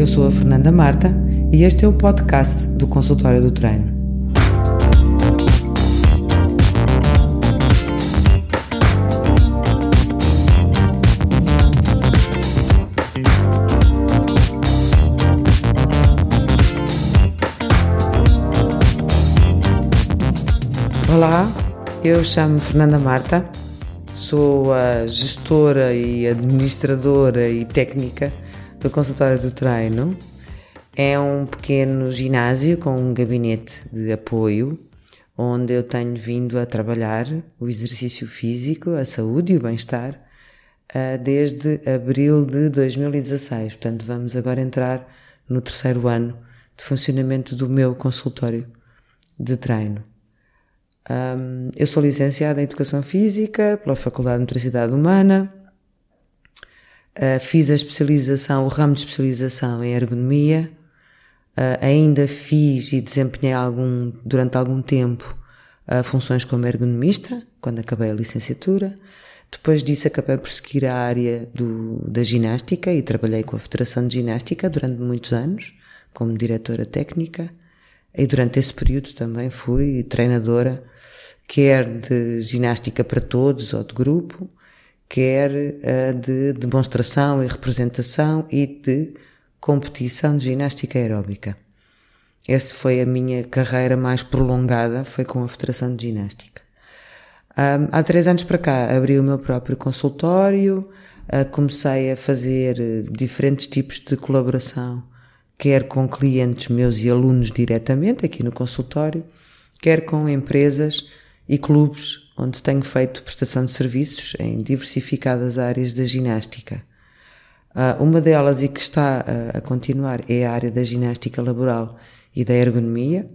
Eu sou a Fernanda Marta e este é o podcast do Consultório do Treino. Olá, eu chamo Fernanda Marta, sou a gestora e administradora e técnica do consultório do treino. É um pequeno ginásio com um gabinete de apoio onde eu tenho vindo a trabalhar o exercício físico, a saúde e o bem-estar eh, desde abril de 2016. Portanto, vamos agora entrar no terceiro ano de funcionamento do meu consultório de treino. Um, eu sou licenciada em Educação Física pela Faculdade de Motricidade Humana. Uh, fiz a especialização, o ramo de especialização em ergonomia. Uh, ainda fiz e desempenhei algum, durante algum tempo uh, funções como ergonomista, quando acabei a licenciatura. Depois disso acabei por seguir a área do, da ginástica e trabalhei com a Federação de Ginástica durante muitos anos, como diretora técnica. E durante esse período também fui treinadora, quer de ginástica para todos ou de grupo, quer uh, de demonstração e representação e de competição de ginástica aeróbica. Essa foi a minha carreira mais prolongada, foi com a Federação de Ginástica. Um, há três anos para cá abri o meu próprio consultório, uh, comecei a fazer eh, diferentes tipos de colaboração quer com clientes meus e alunos diretamente aqui no consultório, quer com empresas e clubes onde tenho feito prestação de serviços em diversificadas áreas da ginástica. Uh, uma delas e que está uh, a continuar é a área da ginástica laboral e da ergonomia,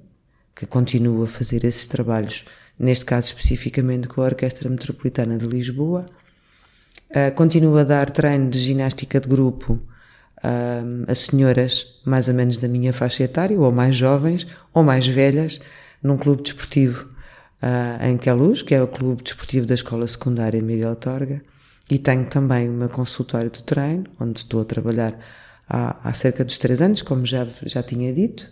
que continua a fazer esses trabalhos, neste caso especificamente com a Orquestra Metropolitana de Lisboa. Uh, continuo a dar treino de ginástica de grupo a senhoras mais ou menos da minha faixa etária, ou mais jovens, ou mais velhas, num clube desportivo uh, em Queluz, que é o clube desportivo da Escola Secundária Miguel Torga, e tenho também uma consultório de treino, onde estou a trabalhar há, há cerca dos três anos, como já, já tinha dito.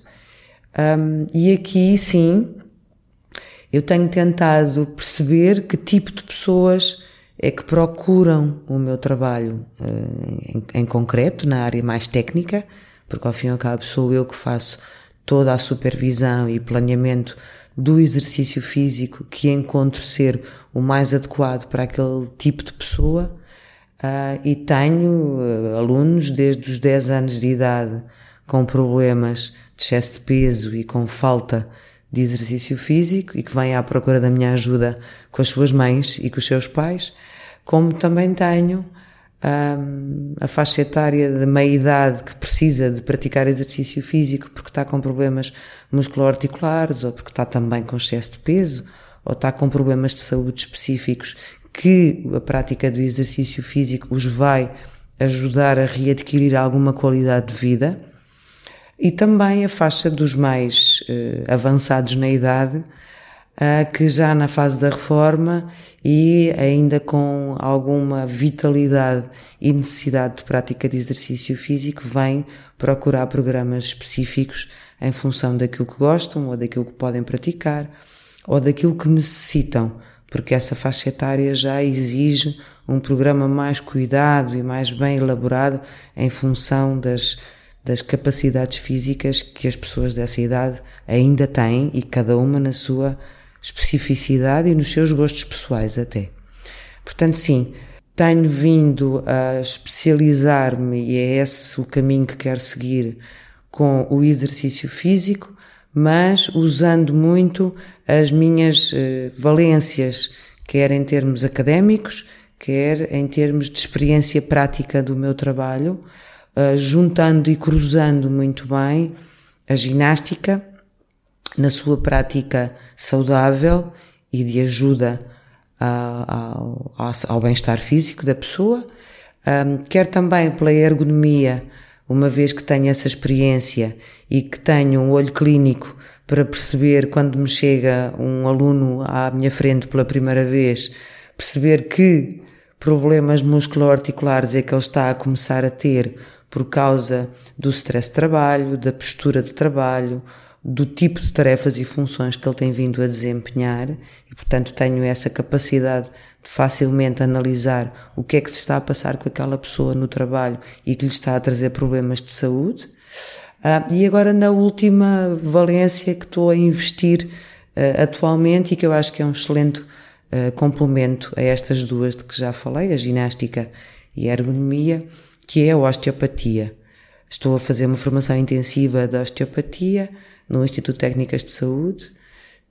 Um, e aqui, sim, eu tenho tentado perceber que tipo de pessoas é que procuram o meu trabalho uh, em, em, concreto, na área mais técnica, porque ao fim e ao cabo sou eu que faço toda a supervisão e planeamento do exercício físico que encontro ser o mais adequado para aquele tipo de pessoa. Uh, e tenho uh, alunos desde os 10 anos de idade com problemas de excesso de peso e com falta de exercício físico e que vêm à procura da minha ajuda com as suas mães e com os seus pais, como também tenho um, a faixa etária de meia idade que precisa de praticar exercício físico porque está com problemas musculoarticulares ou porque está também com excesso de peso ou está com problemas de saúde específicos que a prática do exercício físico os vai ajudar a readquirir alguma qualidade de vida. E também a faixa dos mais uh, avançados na idade, que já na fase da reforma e ainda com alguma vitalidade e necessidade de prática de exercício físico, vêm procurar programas específicos em função daquilo que gostam ou daquilo que podem praticar ou daquilo que necessitam, porque essa faixa etária já exige um programa mais cuidado e mais bem elaborado em função das das capacidades físicas que as pessoas dessa idade ainda têm e cada uma na sua especificidade e nos seus gostos pessoais até. Portanto, sim, tenho vindo a especializar-me e é esse o caminho que quero seguir com o exercício físico, mas usando muito as minhas uh, valências, quer em termos académicos, quer em termos de experiência prática do meu trabalho, uh, juntando e cruzando muito bem a ginástica na sua prática saudável e de ajuda ao, ao, bem-estar físico da pessoa, um, quer também pela ergonomia, uma vez que tenho essa experiência e que tenho um olho clínico para perceber quando me chega um aluno à minha frente pela primeira vez, perceber que problemas musculoarticulares é que ele está a começar a ter por causa do stress de trabalho, da postura de trabalho, do tipo de tarefas e funções que ele tem vindo a desempenhar e, portanto, tenho essa capacidade de facilmente analisar o que é que se está a passar com aquela pessoa no trabalho e que lhe está a trazer problemas de saúde. Ah, e agora, na última valência que estou a investir uh, atualmente e que eu acho que é um excelente uh, complemento a estas duas de que já falei, a ginástica e a ergonomia, que é a osteopatia. Estou a fazer uma formação intensiva de osteopatia no Instituto de Técnicas de Saúde.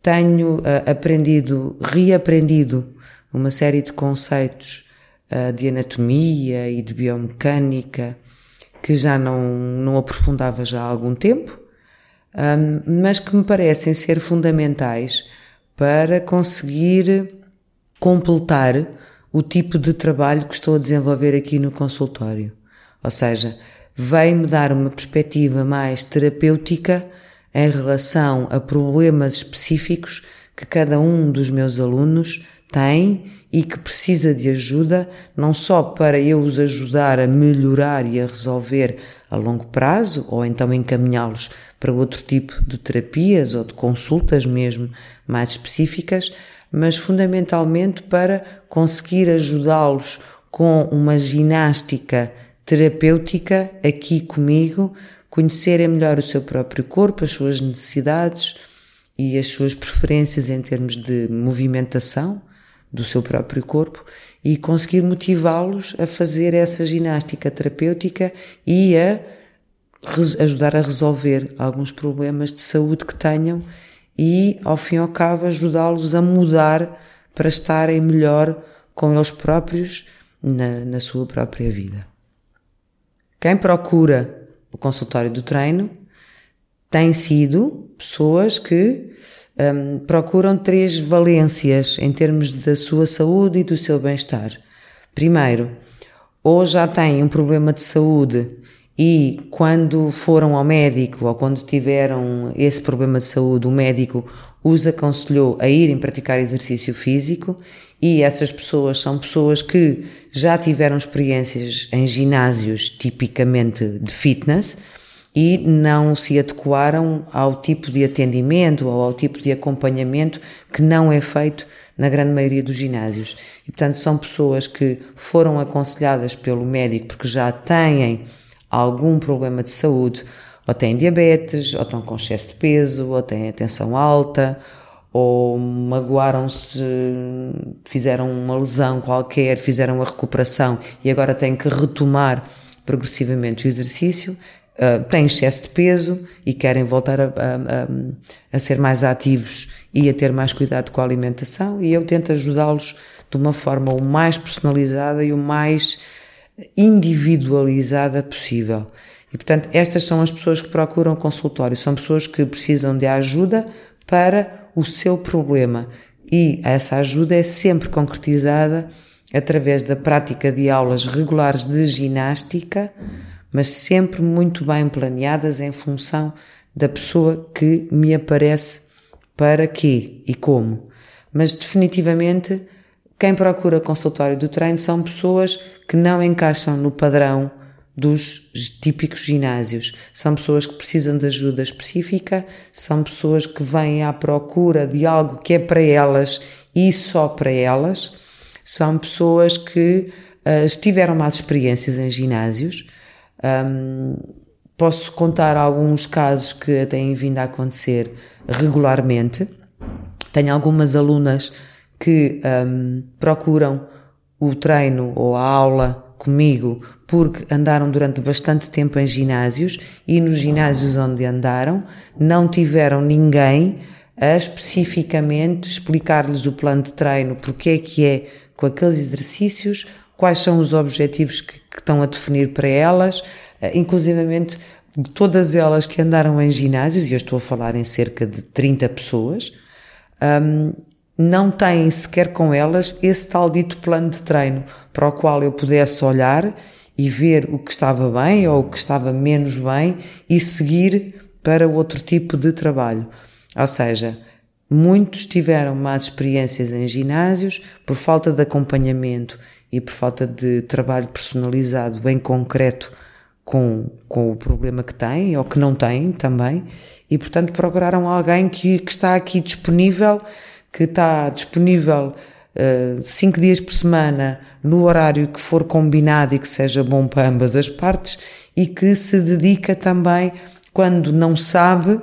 Tenho uh, aprendido, reaprendido uma série de conceitos uh, de anatomia e de biomecânica que já não, não aprofundava já há algum tempo, um, mas que me parecem ser fundamentais para conseguir completar o tipo de trabalho que estou a desenvolver aqui no consultório. Ou seja, veio-me dar uma perspectiva mais terapêutica em relação a problemas específicos que cada um dos meus alunos tem e que precisa de ajuda, não só para eu os ajudar a melhorar e a resolver a longo prazo, ou então encaminhá-los para outro tipo de terapias ou de consultas mesmo mais específicas, mas fundamentalmente para conseguir ajudá-los com uma ginástica terapêutica aqui comigo, conhecerem melhor o seu próprio corpo, as suas necessidades e as suas preferências em termos de movimentação do seu próprio corpo e conseguir motivá-los a fazer essa ginástica terapêutica e a ajudar a resolver alguns problemas de saúde que tenham e, ao fim e ao cabo, ajudá-los a mudar para estarem melhor com eles próprios na, na sua própria vida. Quem procura o consultório do treino tem sido pessoas que um, procuram três valências em termos da sua saúde e do seu bem-estar. Primeiro, ou já têm um problema de saúde e quando foram ao médico ou quando tiveram esse problema de saúde, o médico os aconselhou a irem praticar exercício físico e essas pessoas são pessoas que já tiveram experiências em ginásios tipicamente de fitness e não se adequaram ao tipo de atendimento ou ao tipo de acompanhamento que não é feito na grande maioria dos ginásios. E, portanto, são pessoas que foram aconselhadas pelo médico porque já têm algum problema de saúde, ou têm diabetes, ou estão com excesso de peso, ou têm tensão alta, ou magoaram-se, fizeram uma lesão qualquer, fizeram a recuperação e agora têm que retomar progressivamente o exercício, uh, têm excesso de peso e querem voltar a, a, a, ser mais ativos e a ter mais cuidado com a alimentação e eu tento ajudá-los de uma forma o mais personalizada e o mais individualizada possível. E portanto, estas são as pessoas que procuram consultório, são pessoas que precisam de ajuda para o seu problema e essa ajuda é sempre concretizada através da prática de aulas regulares de ginástica, mas sempre muito bem planeadas em função da pessoa que me aparece para quê e como. Mas definitivamente quem procura consultório do treino são pessoas que não encaixam no padrão dos típicos ginásios. São pessoas que precisam de ajuda específica, são pessoas que vêm à procura de algo que é para elas e só para elas, são pessoas que uh, estiveram mais experiências em ginásios. Um, posso contar alguns casos que têm vindo a acontecer regularmente. Tenho algumas alunas que um, procuram o treino ou a aula comigo porque andaram durante bastante tempo em ginásios e nos ginásios onde andaram não tiveram ninguém a especificamente explicar-lhes o plano de treino, porque é que é com aqueles exercícios, quais são os objetivos que, que estão a definir para elas, eh, inclusivamente todas elas que andaram em ginásios, e eu estou a falar em cerca de 30 pessoas, um, não têm sequer com elas esse tal dito plano de treino para o qual eu pudesse olhar e ver o que estava bem ou o que estava menos bem e seguir para outro tipo de trabalho. Ou seja, muitos tiveram más experiências em ginásios por falta de acompanhamento e por falta de trabalho personalizado em concreto com, com o problema que têm ou que não têm também, e portanto procuraram alguém que, que está aqui disponível, que está disponível uh, cinco dias por semana no horário que for combinado e que seja bom para ambas as partes e que se dedica também, quando não sabe,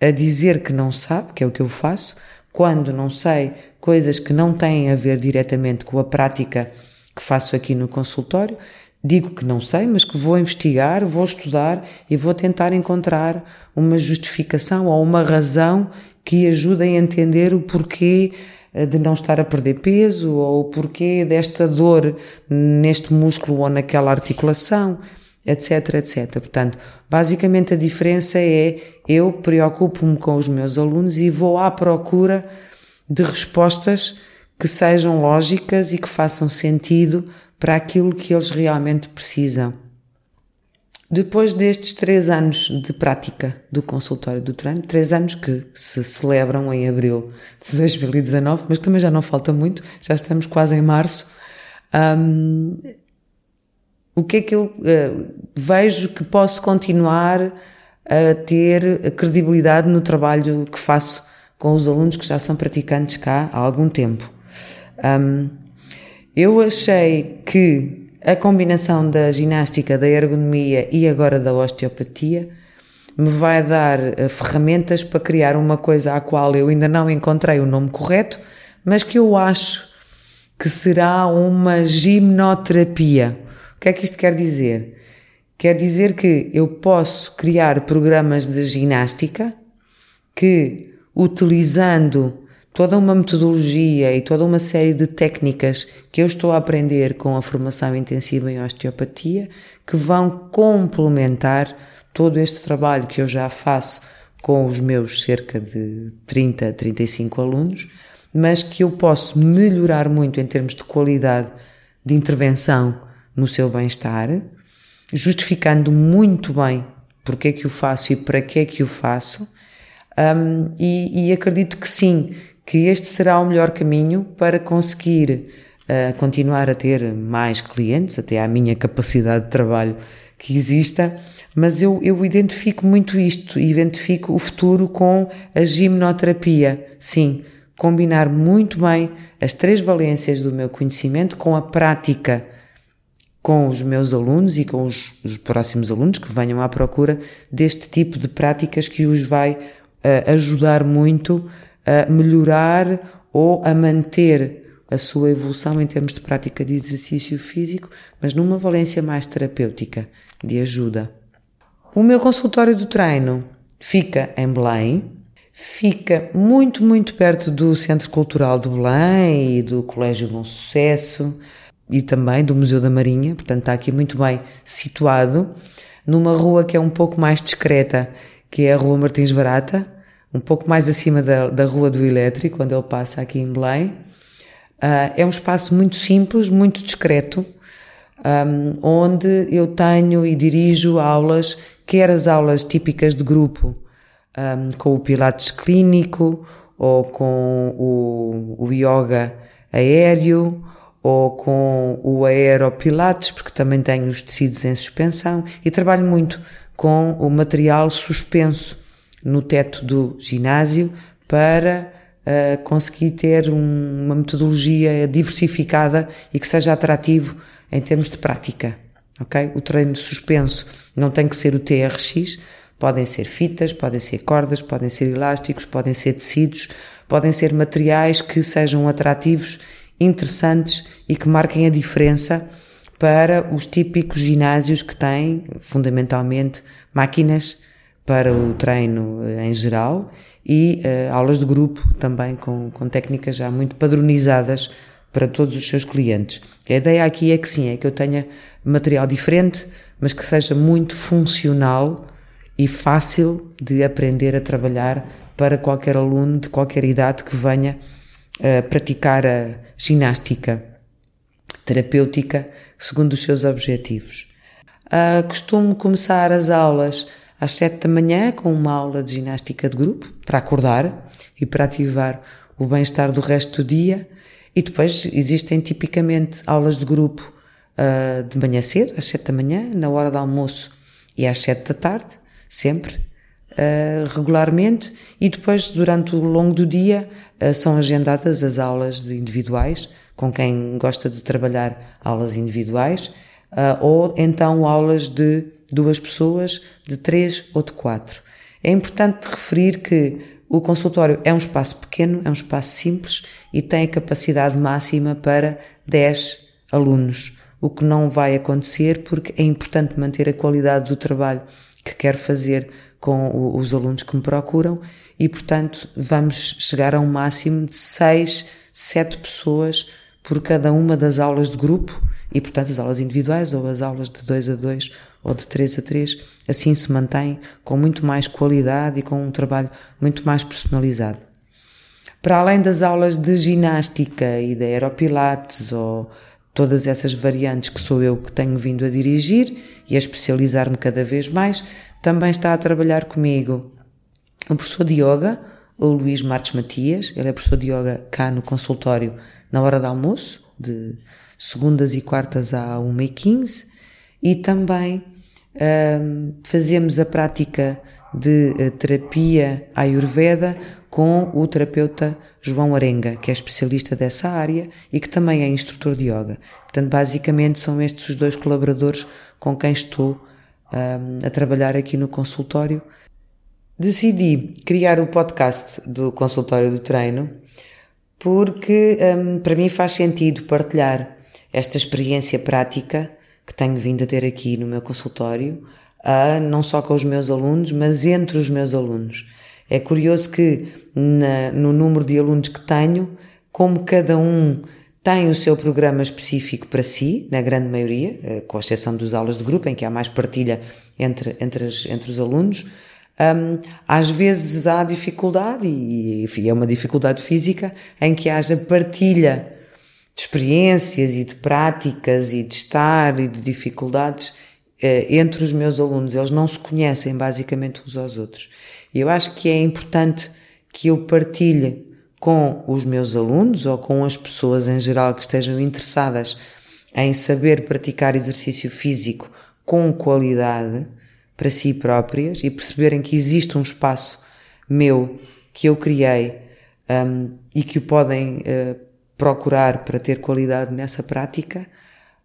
a dizer que não sabe, que é o que eu faço, quando não sei coisas que não têm a ver diretamente com a prática que faço aqui no consultório, digo que não sei, mas que vou investigar, vou estudar e vou tentar encontrar uma justificação ou uma razão que ajude a entender o porquê eh, de não estar a perder peso ou o porquê desta dor neste músculo ou naquela articulação, etc, etc. Portanto, basicamente a diferença é eu preocupo-me com os meus alunos e vou à procura de respostas que sejam lógicas e que façam sentido para aquilo que eles realmente precisam. Depois destes três anos de prática do consultório do treino, três anos que se celebram em abril de 2019, mas também já não falta muito, já estamos quase em março, um, o que é que eu uh, vejo que posso continuar a ter credibilidade no trabalho que faço com os alunos que já são praticantes cá há algum tempo? Um, eu achei que a combinação da ginástica, da ergonomia e agora da osteopatia me vai dar uh, ferramentas para criar uma coisa à qual eu ainda não encontrei o nome correto, mas que eu acho que será uma gimnoterapia. O que é que isto quer dizer? Quer dizer que eu posso criar programas de ginástica que, utilizando toda uma metodologia e toda uma série de técnicas que eu estou a aprender com a formação intensiva em osteopatia, que vão complementar todo este trabalho que eu já faço com os meus cerca de 30, 35 alunos, mas que eu posso melhorar muito em termos de qualidade de intervenção no seu bem-estar, justificando muito bem porque é que o faço e para que é que o faço, um, e, e acredito que sim, que este será o melhor caminho para conseguir uh, continuar a ter mais clientes, até à minha capacidade de trabalho que exista, mas eu, eu identifico muito isto, identifico o futuro com a gimnoterapia. Sim, combinar muito bem as três valências do meu conhecimento com a prática com os meus alunos e com os, os próximos alunos que venham à procura deste tipo de práticas que os vai uh, ajudar muito a melhorar ou a manter a sua evolução em termos de prática de exercício físico, mas numa valência mais terapêutica, de ajuda. O meu consultório do treino fica em Belém, fica muito, muito perto do Centro Cultural de Belém e do Colégio Bom Sucesso e também do Museu da Marinha, portanto está aqui muito bem situado, numa rua que é um pouco mais discreta, que é a Rua Martins Barata, um pouco mais acima da, da Rua do Elétrico, quando ele passa aqui em Belém. Uh, é um espaço muito simples, muito discreto, um, onde eu tenho e dirijo aulas, quer as aulas típicas de grupo, um, com o Pilates clínico, ou com o, o yoga aéreo, ou com o aeropilates, porque também tenho os tecidos em suspensão, e trabalho muito com o material suspenso, no teto do ginásio para uh, conseguir ter um, uma metodologia diversificada e que seja atrativo em termos de prática. ok? O treino suspenso não tem que ser o TRX, podem ser fitas, podem ser cordas, podem ser elásticos, podem ser tecidos, podem ser materiais que sejam atrativos, interessantes e que marquem a diferença para os típicos ginásios que têm, fundamentalmente, máquinas para o treino eh, em geral e uh, aulas de grupo também com, com técnicas já muito padronizadas para todos os seus clientes. A ideia aqui é que sim, é que eu tenha material diferente, mas que seja muito funcional e fácil de aprender a trabalhar para qualquer aluno de qualquer idade que venha uh, praticar a ginástica terapêutica segundo os seus objetivos. Uh, costumo começar as aulas às sete da manhã com uma aula de ginástica de grupo para acordar e para ativar o bem-estar do resto do dia. E depois existem tipicamente aulas de grupo uh, de manhã cedo, às sete da manhã, na hora do almoço e às 7 da tarde, sempre, uh, regularmente, e depois, durante o longo do dia, uh, são agendadas as aulas individuais, com quem gosta de trabalhar aulas individuais, ou então aulas de duas pessoas, de três ou de quatro. É importante referir que o consultório é um espaço pequeno, é um espaço simples e tem a capacidade máxima para 10 alunos, o que não vai acontecer porque é importante manter a qualidade do trabalho que quero fazer com os alunos que me procuram e, portanto, vamos chegar a um máximo de 6, 7 pessoas por cada uma das aulas de grupo e, portanto, as aulas individuais ou as aulas de 2 a 2 ou de 3 a 3, assim se mantém com muito mais qualidade e com um trabalho muito mais personalizado. Para além das aulas de ginástica e de aeropilates ou todas essas variantes que sou eu que tenho vindo a dirigir e a especializar-me cada vez mais, também está a trabalhar comigo o professor de yoga, o Luís Marques Matias, ele é professor de yoga cá no consultório na hora do almoço, de segundas e quartas à 1h15, e também fazemos a prática de uh, terapia Ayurveda com o terapeuta João Arenga, que é especialista dessa área e que também é instrutor de yoga. Portanto, basicamente são estes os dois colaboradores com quem estou um, a trabalhar aqui no consultório. Decidi criar o podcast do consultório do treino porque um, para mim faz sentido partilhar esta experiência prática que tenho vindo a ter aqui no meu consultório, uh, não só com os meus alunos, mas entre os meus alunos. É curioso que na, no número de alunos que tenho, como cada um tem o seu programa específico para si, na grande maioria, eh, com exceção das aulas de grupo, em que há mais partilha entre, entre, as, entre os alunos, um, às vezes há dificuldade, e enfim, é uma dificuldade física, em que haja partilha de experiências e de práticas e de estar e de dificuldades eh, entre os meus alunos. Eles não se conhecem basicamente uns aos outros. E eu acho que é importante que eu partilhe com os meus alunos ou com as pessoas em geral que estejam interessadas em saber praticar exercício físico com qualidade para si próprias e perceberem que existe um espaço meu que eu criei um, e que o podem uh, procurar para ter qualidade nessa prática.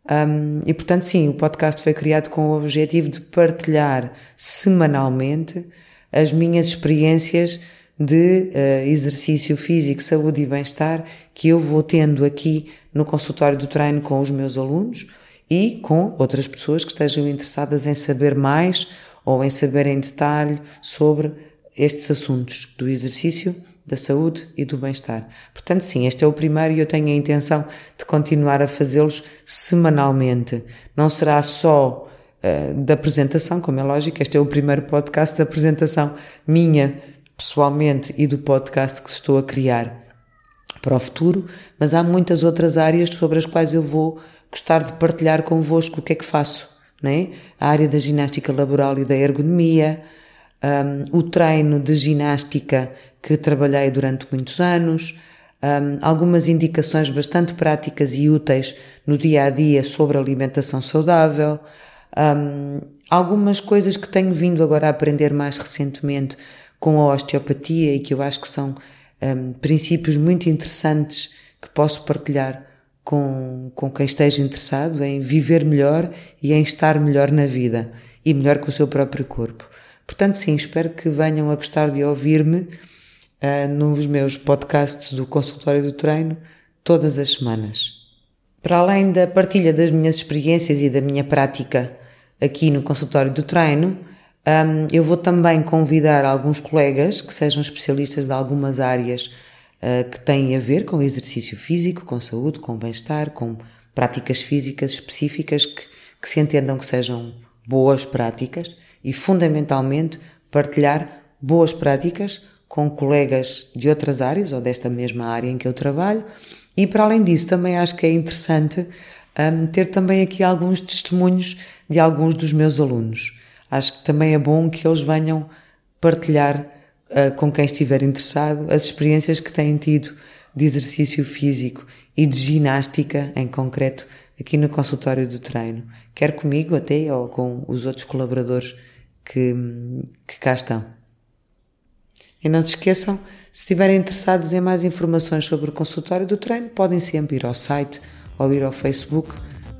Um, e portanto, sim, o podcast foi criado com o objetivo de partilhar semanalmente as minhas experiências de uh, exercício físico, saúde e bem-estar que eu vou tendo aqui no consultório do treino com os meus alunos e com outras pessoas que estejam interessadas em saber mais ou em saber em detalhe sobre estes assuntos do exercício, da saúde e do bem-estar. Portanto, sim, este é o primeiro e eu tenho a intenção de continuar a fazê-los semanalmente. Não será só uh, da apresentação, como é lógico, este é o primeiro podcast da apresentação minha, pessoalmente, e do podcast que estou a criar para o futuro, mas há muitas outras áreas sobre as quais eu vou gostar de partilhar convosco o que é que faço, é? A área da ginástica laboral e da ergonomia, um, o treino de ginástica que trabalhei durante muitos anos, um, algumas indicações bastante práticas e úteis no dia a dia sobre alimentação saudável, um, algumas coisas que tenho vindo agora a aprender mais recentemente com a osteopatia e que eu acho que são um, princípios muito interessantes que posso partilhar com, com quem esteja interessado em viver melhor e em estar melhor na vida e melhor com o seu próprio corpo. Portanto, sim, espero que venham a gostar de ouvir-me nos meus podcasts do consultório do treino todas as semanas. Para além da partilha das minhas experiências e da minha prática aqui no consultório do treino, um, eu vou também convidar alguns colegas que sejam especialistas de algumas áreas uh, que têm a ver com exercício físico, com saúde, com bem-estar, com práticas físicas específicas que, que se entendam que sejam boas práticas e, fundamentalmente, partilhar boas práticas com colegas de outras áreas ou desta mesma área em que eu trabalho. E, para além disso, também acho que é interessante um, ter também aqui alguns testemunhos de alguns dos meus alunos. Acho que também é bom que eles venham partilhar uh, com quem estiver interessado as experiências que têm tido de exercício físico e de ginástica, em concreto, aqui no consultório do treino, quer comigo até ou com os outros colaboradores que, que cá estão. E não se esqueçam, se estiverem interessados em mais informações sobre o consultório do treino, podem sempre ir ao site ou ir ao Facebook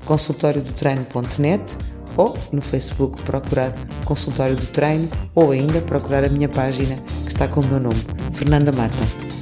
consultóriodotreino.net ou no Facebook procurar Consultório do Treino ou ainda procurar a minha página que está com o meu nome, Fernanda Marta.